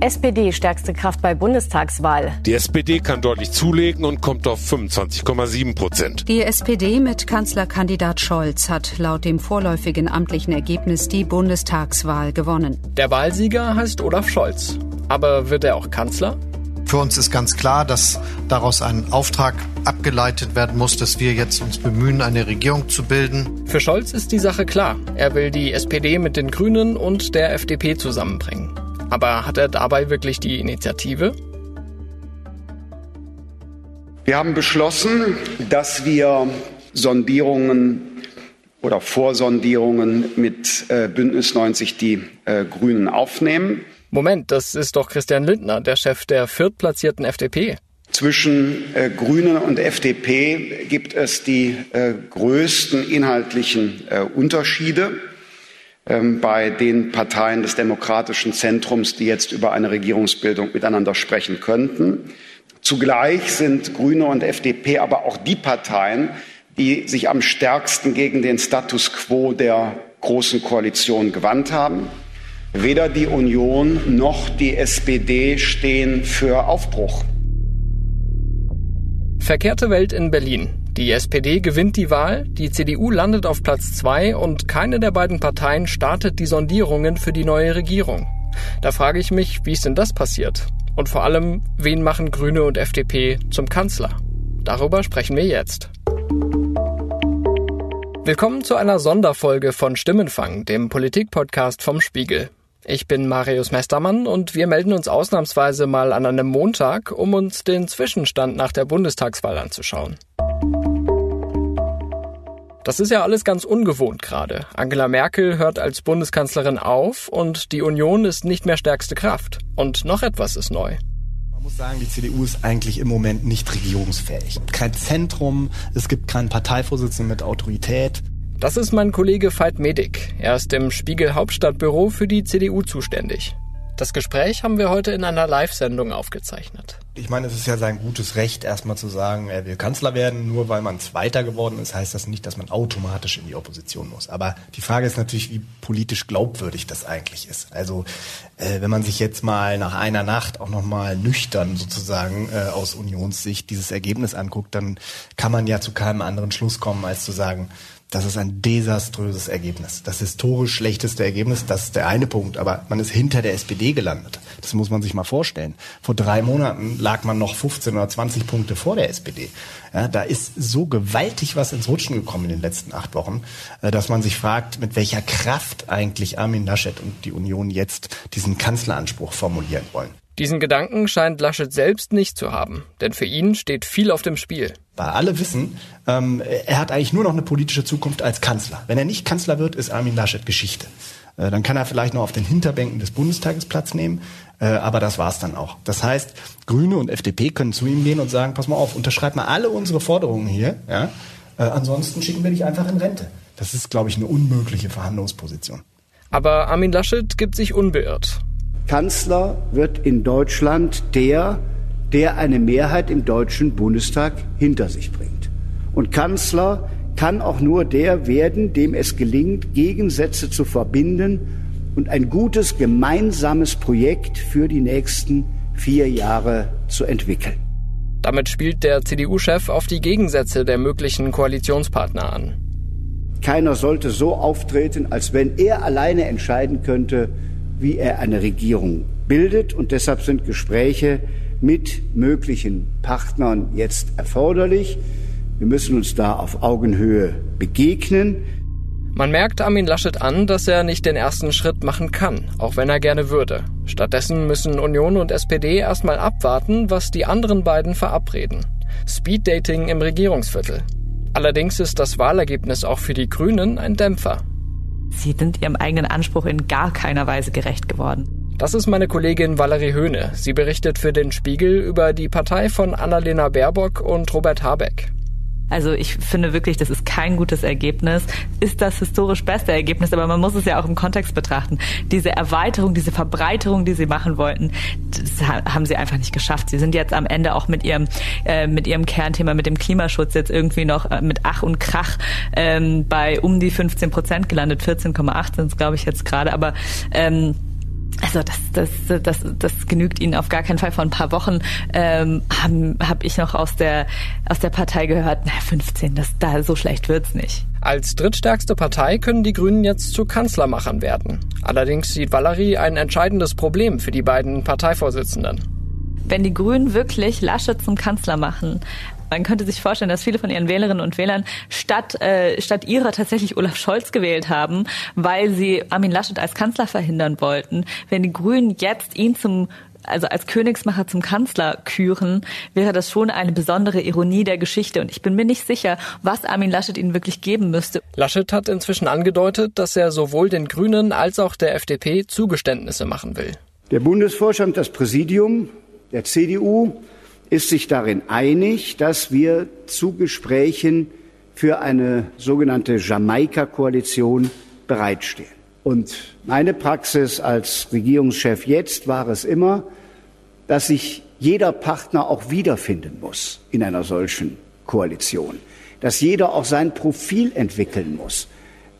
SPD stärkste Kraft bei Bundestagswahl. Die SPD kann deutlich zulegen und kommt auf 25,7 Prozent. Die SPD mit Kanzlerkandidat Scholz hat laut dem vorläufigen amtlichen Ergebnis die Bundestagswahl gewonnen. Der Wahlsieger heißt Olaf Scholz. Aber wird er auch Kanzler? Für uns ist ganz klar, dass daraus ein Auftrag abgeleitet werden muss, dass wir jetzt uns bemühen, eine Regierung zu bilden. Für Scholz ist die Sache klar. Er will die SPD mit den Grünen und der FDP zusammenbringen. Aber hat er dabei wirklich die Initiative? Wir haben beschlossen, dass wir Sondierungen oder Vorsondierungen mit äh, Bündnis 90 die äh, Grünen aufnehmen. Moment, das ist doch Christian Lindner, der Chef der viertplatzierten FDP. Zwischen äh, Grünen und FDP gibt es die äh, größten inhaltlichen äh, Unterschiede bei den Parteien des demokratischen Zentrums, die jetzt über eine Regierungsbildung miteinander sprechen könnten. Zugleich sind Grüne und FDP aber auch die Parteien, die sich am stärksten gegen den Status quo der großen Koalition gewandt haben. Weder die Union noch die SPD stehen für Aufbruch. Verkehrte Welt in Berlin. Die SPD gewinnt die Wahl, die CDU landet auf Platz zwei und keine der beiden Parteien startet die Sondierungen für die neue Regierung. Da frage ich mich, wie ist denn das passiert? Und vor allem, wen machen Grüne und FDP zum Kanzler? Darüber sprechen wir jetzt. Willkommen zu einer Sonderfolge von Stimmenfang, dem Politikpodcast vom Spiegel. Ich bin Marius Mestermann und wir melden uns ausnahmsweise mal an einem Montag, um uns den Zwischenstand nach der Bundestagswahl anzuschauen. Das ist ja alles ganz ungewohnt gerade. Angela Merkel hört als Bundeskanzlerin auf und die Union ist nicht mehr stärkste Kraft. Und noch etwas ist neu. Man muss sagen, die CDU ist eigentlich im Moment nicht regierungsfähig. Kein Zentrum, es gibt keinen Parteivorsitzenden mit Autorität. Das ist mein Kollege Veit Medik. Er ist im Spiegel Hauptstadtbüro für die CDU zuständig. Das Gespräch haben wir heute in einer Live-Sendung aufgezeichnet. Ich meine, es ist ja sein gutes Recht, erstmal zu sagen, er will Kanzler werden. Nur weil man Zweiter geworden ist, heißt das nicht, dass man automatisch in die Opposition muss. Aber die Frage ist natürlich, wie politisch glaubwürdig das eigentlich ist. Also, äh, wenn man sich jetzt mal nach einer Nacht auch nochmal nüchtern sozusagen äh, aus Unionssicht dieses Ergebnis anguckt, dann kann man ja zu keinem anderen Schluss kommen, als zu sagen, das ist ein desaströses Ergebnis. Das historisch schlechteste Ergebnis, das ist der eine Punkt. Aber man ist hinter der SPD gelandet. Das muss man sich mal vorstellen. Vor drei Monaten lag man noch 15 oder 20 Punkte vor der SPD. Ja, da ist so gewaltig was ins Rutschen gekommen in den letzten acht Wochen, äh, dass man sich fragt, mit welcher Kraft eigentlich Armin Laschet und die Union jetzt diesen Kanzleranspruch formulieren wollen. Diesen Gedanken scheint Laschet selbst nicht zu haben, denn für ihn steht viel auf dem Spiel. Weil alle wissen, ähm, er hat eigentlich nur noch eine politische Zukunft als Kanzler. Wenn er nicht Kanzler wird, ist Armin Laschet Geschichte. Äh, dann kann er vielleicht noch auf den Hinterbänken des Bundestages Platz nehmen, äh, aber das war's dann auch. Das heißt, Grüne und FDP können zu ihm gehen und sagen, pass mal auf, unterschreib mal alle unsere Forderungen hier, ja? Äh, ansonsten schicken wir dich einfach in Rente. Das ist, glaube ich, eine unmögliche Verhandlungsposition. Aber Armin Laschet gibt sich unbeirrt. Kanzler wird in Deutschland der, der eine Mehrheit im Deutschen Bundestag hinter sich bringt. Und Kanzler kann auch nur der werden, dem es gelingt, Gegensätze zu verbinden und ein gutes gemeinsames Projekt für die nächsten vier Jahre zu entwickeln. Damit spielt der CDU-Chef auf die Gegensätze der möglichen Koalitionspartner an. Keiner sollte so auftreten, als wenn er alleine entscheiden könnte, wie er eine Regierung bildet. Und deshalb sind Gespräche mit möglichen Partnern jetzt erforderlich. Wir müssen uns da auf Augenhöhe begegnen. Man merkt Armin Laschet an, dass er nicht den ersten Schritt machen kann, auch wenn er gerne würde. Stattdessen müssen Union und SPD erstmal abwarten, was die anderen beiden verabreden. Speeddating im Regierungsviertel. Allerdings ist das Wahlergebnis auch für die Grünen ein Dämpfer. Sie sind ihrem eigenen Anspruch in gar keiner Weise gerecht geworden. Das ist meine Kollegin Valerie Höhne. Sie berichtet für den Spiegel über die Partei von Annalena Baerbock und Robert Habeck. Also ich finde wirklich, das ist kein gutes Ergebnis. Ist das historisch beste Ergebnis, aber man muss es ja auch im Kontext betrachten. Diese Erweiterung, diese Verbreiterung, die sie machen wollten, das haben sie einfach nicht geschafft. Sie sind jetzt am Ende auch mit ihrem äh, mit ihrem Kernthema, mit dem Klimaschutz jetzt irgendwie noch äh, mit Ach und Krach ähm, bei um die 15 Prozent gelandet. 14,8 sind es, glaube ich, jetzt gerade. Aber ähm, also das, das, das, das genügt ihnen auf gar keinen Fall. Vor ein paar Wochen ähm, habe hab ich noch aus der, aus der Partei gehört, na 15, das, da, so schlecht wird's nicht. Als drittstärkste Partei können die Grünen jetzt zu Kanzlermachern werden. Allerdings sieht Valerie ein entscheidendes Problem für die beiden Parteivorsitzenden. Wenn die Grünen wirklich Laschet zum Kanzler machen, man könnte sich vorstellen, dass viele von ihren Wählerinnen und Wählern statt, äh, statt ihrer tatsächlich Olaf Scholz gewählt haben, weil sie Armin Laschet als Kanzler verhindern wollten. Wenn die Grünen jetzt ihn zum also als Königsmacher zum Kanzler küren, wäre das schon eine besondere Ironie der Geschichte. Und ich bin mir nicht sicher, was Armin Laschet ihnen wirklich geben müsste. Laschet hat inzwischen angedeutet, dass er sowohl den Grünen als auch der FDP Zugeständnisse machen will. Der Bundesvorstand, das Präsidium der CDU ist sich darin einig, dass wir zu Gesprächen für eine sogenannte Jamaika-Koalition bereitstehen. Und meine Praxis als Regierungschef jetzt war es immer, dass sich jeder Partner auch wiederfinden muss in einer solchen Koalition, dass jeder auch sein Profil entwickeln muss,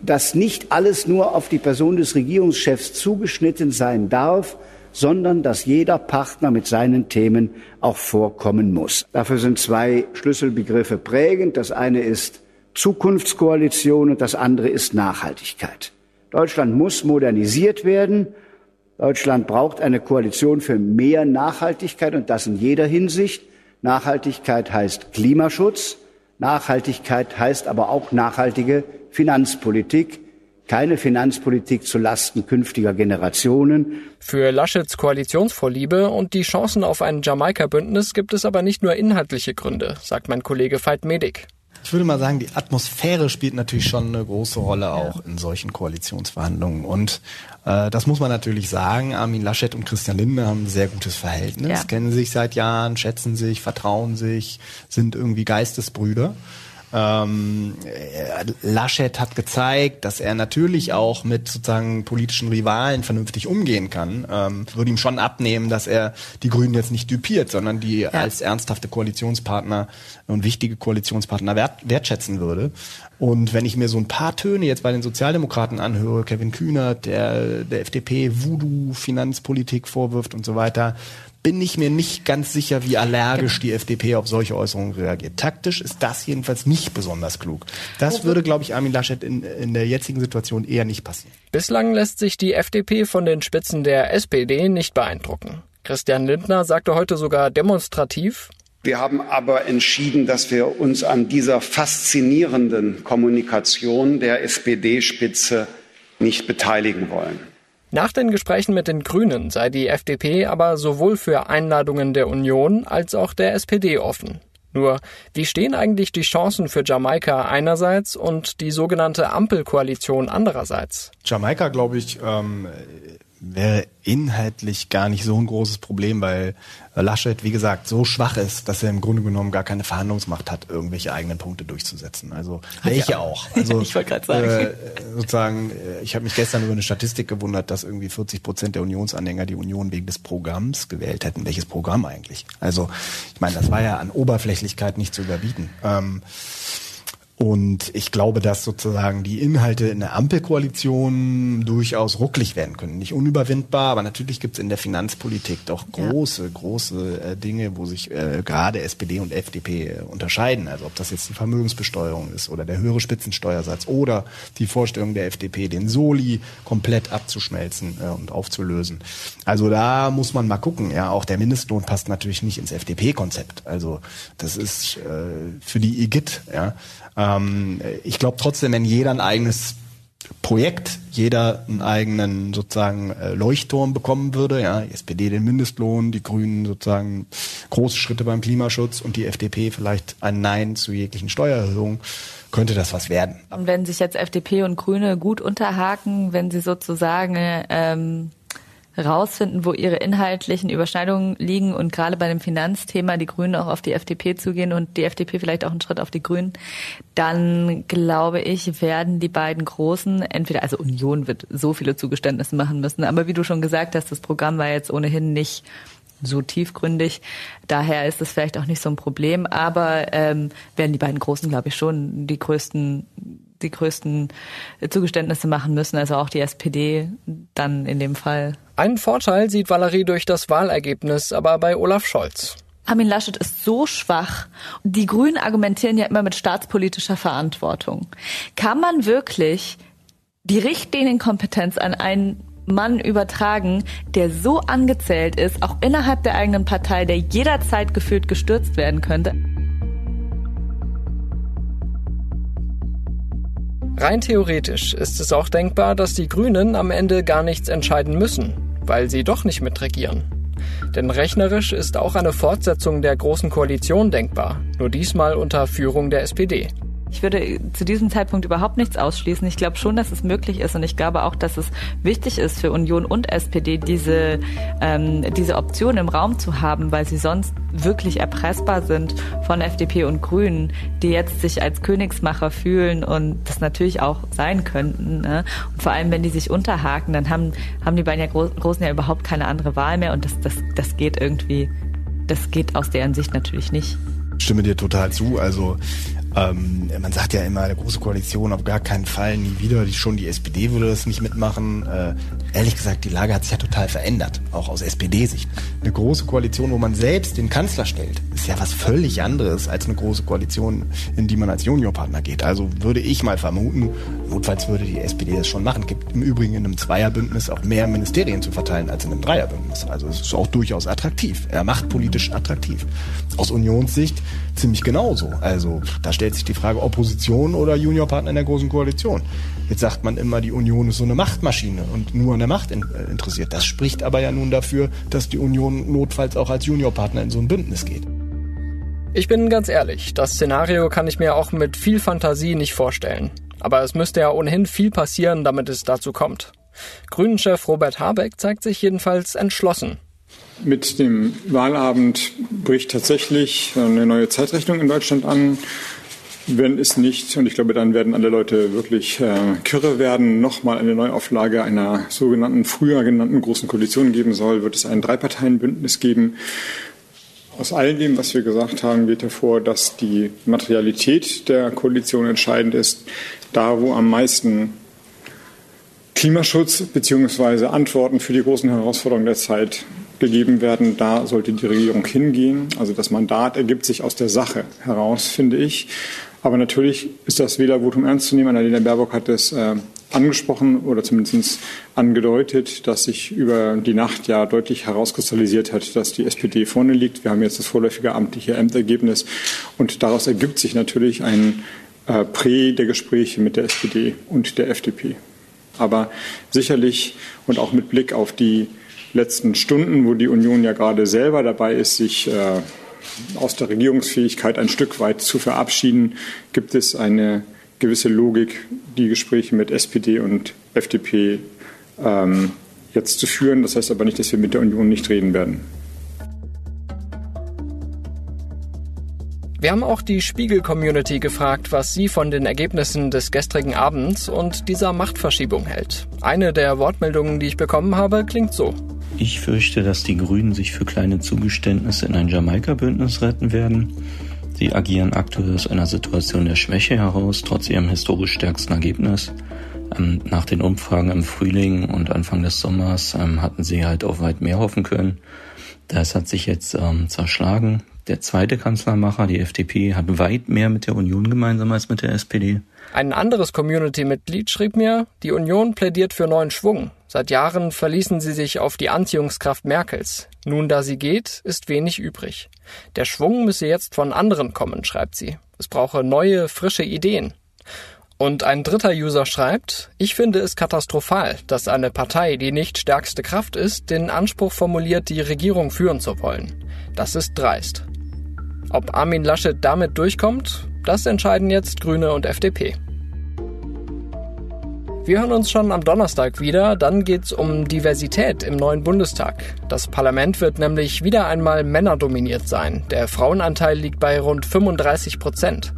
dass nicht alles nur auf die Person des Regierungschefs zugeschnitten sein darf, sondern dass jeder Partner mit seinen Themen auch vorkommen muss. Dafür sind zwei Schlüsselbegriffe prägend. Das eine ist Zukunftskoalition und das andere ist Nachhaltigkeit. Deutschland muss modernisiert werden. Deutschland braucht eine Koalition für mehr Nachhaltigkeit und das in jeder Hinsicht. Nachhaltigkeit heißt Klimaschutz. Nachhaltigkeit heißt aber auch nachhaltige Finanzpolitik keine Finanzpolitik zu Lasten künftiger Generationen. Für Laschets Koalitionsvorliebe und die Chancen auf ein Jamaika-Bündnis gibt es aber nicht nur inhaltliche Gründe, sagt mein Kollege Veit Medik. Ich würde mal sagen, die Atmosphäre spielt natürlich schon eine große Rolle auch in solchen Koalitionsverhandlungen. Und äh, das muss man natürlich sagen. Armin Laschet und Christian Lindner haben ein sehr gutes Verhältnis, ja. kennen sich seit Jahren, schätzen sich, vertrauen sich, sind irgendwie Geistesbrüder. Ähm, Laschet hat gezeigt, dass er natürlich auch mit sozusagen politischen Rivalen vernünftig umgehen kann. Ähm, würde ihm schon abnehmen, dass er die Grünen jetzt nicht düpiert, sondern die ja. als ernsthafte Koalitionspartner und wichtige Koalitionspartner wert, wertschätzen würde. Und wenn ich mir so ein paar Töne jetzt bei den Sozialdemokraten anhöre, Kevin Kühnert, der der FDP Voodoo Finanzpolitik vorwirft und so weiter, bin ich mir nicht ganz sicher, wie allergisch die FDP auf solche Äußerungen reagiert. Taktisch ist das jedenfalls nicht besonders klug. Das würde, glaube ich, Armin Laschet in, in der jetzigen Situation eher nicht passieren. Bislang lässt sich die FDP von den Spitzen der SPD nicht beeindrucken. Christian Lindner sagte heute sogar demonstrativ, wir haben aber entschieden, dass wir uns an dieser faszinierenden Kommunikation der SPD-Spitze nicht beteiligen wollen. Nach den Gesprächen mit den Grünen sei die FDP aber sowohl für Einladungen der Union als auch der SPD offen. Nur, wie stehen eigentlich die Chancen für Jamaika einerseits und die sogenannte Ampelkoalition andererseits? Jamaika, glaube ich, ähm, wäre inhaltlich gar nicht so ein großes Problem, weil Laschet, wie gesagt, so schwach ist, dass er im Grunde genommen gar keine Verhandlungsmacht hat, irgendwelche eigenen Punkte durchzusetzen. Also welche ja. auch. Also ich wollte gerade sagen. Äh, sozusagen, äh, ich habe mich gestern über eine Statistik gewundert, dass irgendwie 40 Prozent der Unionsanhänger die Union wegen des Programms gewählt hätten. Welches Programm eigentlich? Also ich meine, das war ja an Oberflächlichkeit nicht zu überbieten. Ähm, und ich glaube, dass sozusagen die Inhalte in der Ampelkoalition durchaus rucklig werden können. Nicht unüberwindbar, aber natürlich gibt es in der Finanzpolitik doch große, ja. große äh, Dinge, wo sich äh, gerade SPD und FDP äh, unterscheiden. Also ob das jetzt die Vermögensbesteuerung ist oder der höhere Spitzensteuersatz oder die Vorstellung der FDP, den Soli komplett abzuschmelzen äh, und aufzulösen. Also da muss man mal gucken. Ja, auch der Mindestlohn passt natürlich nicht ins FDP-Konzept. Also das ist äh, für die IGIT, ja. Ähm, ich glaube trotzdem, wenn jeder ein eigenes Projekt, jeder einen eigenen sozusagen äh, Leuchtturm bekommen würde, ja, die SPD den Mindestlohn, die Grünen sozusagen große Schritte beim Klimaschutz und die FDP vielleicht ein Nein zu jeglichen Steuererhöhungen, könnte das was werden. Und wenn sich jetzt FDP und Grüne gut unterhaken, wenn sie sozusagen ähm, rausfinden, wo ihre inhaltlichen Überschneidungen liegen und gerade bei dem Finanzthema die Grünen auch auf die FDP zugehen und die FDP vielleicht auch einen Schritt auf die Grünen, dann glaube ich, werden die beiden Großen entweder, also Union wird so viele Zugeständnisse machen müssen, aber wie du schon gesagt hast, das Programm war jetzt ohnehin nicht so tiefgründig. Daher ist es vielleicht auch nicht so ein Problem. Aber ähm, werden die beiden Großen, glaube ich, schon die größten die größten Zugeständnisse machen müssen. Also auch die SPD dann in dem Fall Einen Vorteil sieht Valerie durch das Wahlergebnis aber bei Olaf Scholz. Armin Laschet ist so schwach. Die Grünen argumentieren ja immer mit staatspolitischer Verantwortung. Kann man wirklich die Richtlinienkompetenz an einen Mann übertragen, der so angezählt ist, auch innerhalb der eigenen Partei, der jederzeit gefühlt gestürzt werden könnte? Rein theoretisch ist es auch denkbar, dass die Grünen am Ende gar nichts entscheiden müssen, weil sie doch nicht mitregieren. Denn rechnerisch ist auch eine Fortsetzung der Großen Koalition denkbar, nur diesmal unter Führung der SPD. Ich würde zu diesem Zeitpunkt überhaupt nichts ausschließen. Ich glaube schon, dass es möglich ist und ich glaube auch, dass es wichtig ist für Union und SPD, diese, ähm, diese Option im Raum zu haben, weil sie sonst wirklich erpressbar sind von FDP und Grünen, die jetzt sich als Königsmacher fühlen und das natürlich auch sein könnten. Ne? Und vor allem, wenn die sich unterhaken, dann haben, haben die beiden ja Großen ja überhaupt keine andere Wahl mehr und das, das, das geht irgendwie, das geht aus deren Sicht natürlich nicht. Ich stimme dir total zu. Also ähm, man sagt ja immer, eine große Koalition auf gar keinen Fall, nie wieder. Die, schon die SPD würde das nicht mitmachen. Äh, ehrlich gesagt, die Lage hat sich ja total verändert, auch aus SPD-Sicht. Eine große Koalition, wo man selbst den Kanzler stellt, ist ja was völlig anderes als eine große Koalition, in die man als Juniorpartner geht. Also würde ich mal vermuten, notfalls würde die SPD das schon machen. Gibt im Übrigen in einem Zweierbündnis auch mehr Ministerien zu verteilen als in einem Dreierbündnis. Also es ist auch durchaus attraktiv. Er macht politisch attraktiv. Aus Unionssicht ziemlich genauso. Also da stellt sich die Frage Opposition oder Juniorpartner in der Großen Koalition. Jetzt sagt man immer, die Union ist so eine Machtmaschine und nur an der Macht in, äh, interessiert. Das spricht aber ja nun dafür, dass die Union notfalls auch als Juniorpartner in so ein Bündnis geht. Ich bin ganz ehrlich, das Szenario kann ich mir auch mit viel Fantasie nicht vorstellen. Aber es müsste ja ohnehin viel passieren, damit es dazu kommt. Grünen-Chef Robert Habeck zeigt sich jedenfalls entschlossen. Mit dem Wahlabend bricht tatsächlich eine neue Zeitrechnung in Deutschland an. Wenn es nicht, und ich glaube, dann werden alle Leute wirklich äh, kirre werden, nochmal eine Neuauflage einer sogenannten, früher genannten Großen Koalition geben soll, wird es ein Dreiparteienbündnis geben. Aus all dem, was wir gesagt haben, geht hervor, dass die Materialität der Koalition entscheidend ist. Da, wo am meisten Klimaschutz bzw. Antworten für die großen Herausforderungen der Zeit gegeben werden, da sollte die Regierung hingehen. Also das Mandat ergibt sich aus der Sache heraus, finde ich. Aber natürlich ist das Wählervotum ernst zu nehmen. Annalena Baerbock hat es äh, angesprochen oder zumindest angedeutet, dass sich über die Nacht ja deutlich herauskristallisiert hat, dass die SPD vorne liegt. Wir haben jetzt das vorläufige amtliche Ämtergebnis und daraus ergibt sich natürlich ein äh, Prä der Gespräche mit der SPD und der FDP. Aber sicherlich und auch mit Blick auf die letzten Stunden, wo die Union ja gerade selber dabei ist, sich äh, aus der Regierungsfähigkeit ein Stück weit zu verabschieden, gibt es eine gewisse Logik, die Gespräche mit SPD und FDP ähm, jetzt zu führen. Das heißt aber nicht, dass wir mit der Union nicht reden werden. Wir haben auch die Spiegel-Community gefragt, was sie von den Ergebnissen des gestrigen Abends und dieser Machtverschiebung hält. Eine der Wortmeldungen, die ich bekommen habe, klingt so. Ich fürchte, dass die Grünen sich für kleine Zugeständnisse in ein Jamaika-Bündnis retten werden. Sie agieren aktuell aus einer Situation der Schwäche heraus, trotz ihrem historisch stärksten Ergebnis. Ähm, nach den Umfragen im Frühling und Anfang des Sommers ähm, hatten sie halt auf weit mehr hoffen können. Das hat sich jetzt ähm, zerschlagen. Der zweite Kanzlermacher, die FDP, hat weit mehr mit der Union gemeinsam als mit der SPD. Ein anderes Community-Mitglied schrieb mir, die Union plädiert für neuen Schwung. Seit Jahren verließen sie sich auf die Anziehungskraft Merkels. Nun, da sie geht, ist wenig übrig. Der Schwung müsse jetzt von anderen kommen, schreibt sie. Es brauche neue, frische Ideen. Und ein dritter User schreibt, ich finde es katastrophal, dass eine Partei, die nicht stärkste Kraft ist, den Anspruch formuliert, die Regierung führen zu wollen. Das ist dreist. Ob Armin Laschet damit durchkommt, das entscheiden jetzt Grüne und FDP. Wir hören uns schon am Donnerstag wieder, dann geht's um Diversität im neuen Bundestag. Das Parlament wird nämlich wieder einmal männerdominiert sein. Der Frauenanteil liegt bei rund 35 Prozent.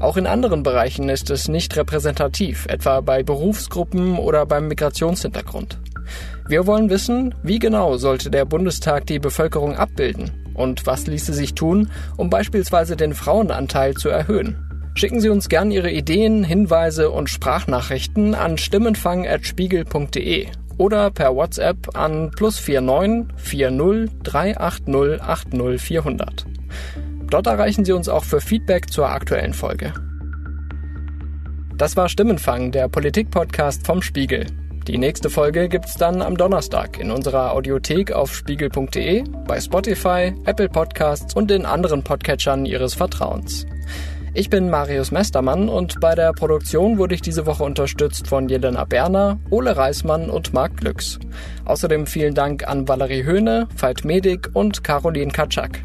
Auch in anderen Bereichen ist es nicht repräsentativ, etwa bei Berufsgruppen oder beim Migrationshintergrund. Wir wollen wissen, wie genau sollte der Bundestag die Bevölkerung abbilden und was ließe sich tun, um beispielsweise den Frauenanteil zu erhöhen. Schicken Sie uns gern Ihre Ideen, Hinweise und Sprachnachrichten an stimmenfang.spiegel.de oder per WhatsApp an plus 49 40 380 80 400. Dort erreichen Sie uns auch für Feedback zur aktuellen Folge. Das war Stimmenfang, der Politik-Podcast vom Spiegel. Die nächste Folge gibt's dann am Donnerstag in unserer Audiothek auf spiegel.de, bei Spotify, Apple Podcasts und den anderen Podcatchern Ihres Vertrauens. Ich bin Marius Mestermann und bei der Produktion wurde ich diese Woche unterstützt von Jelena Berner, Ole Reismann und Marc Glücks. Außerdem vielen Dank an Valerie Höhne, Veit Medik und Caroline Katschak.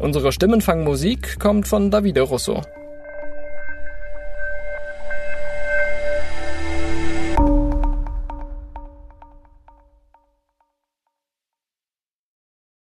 Unsere Stimmenfangmusik kommt von Davide Russo.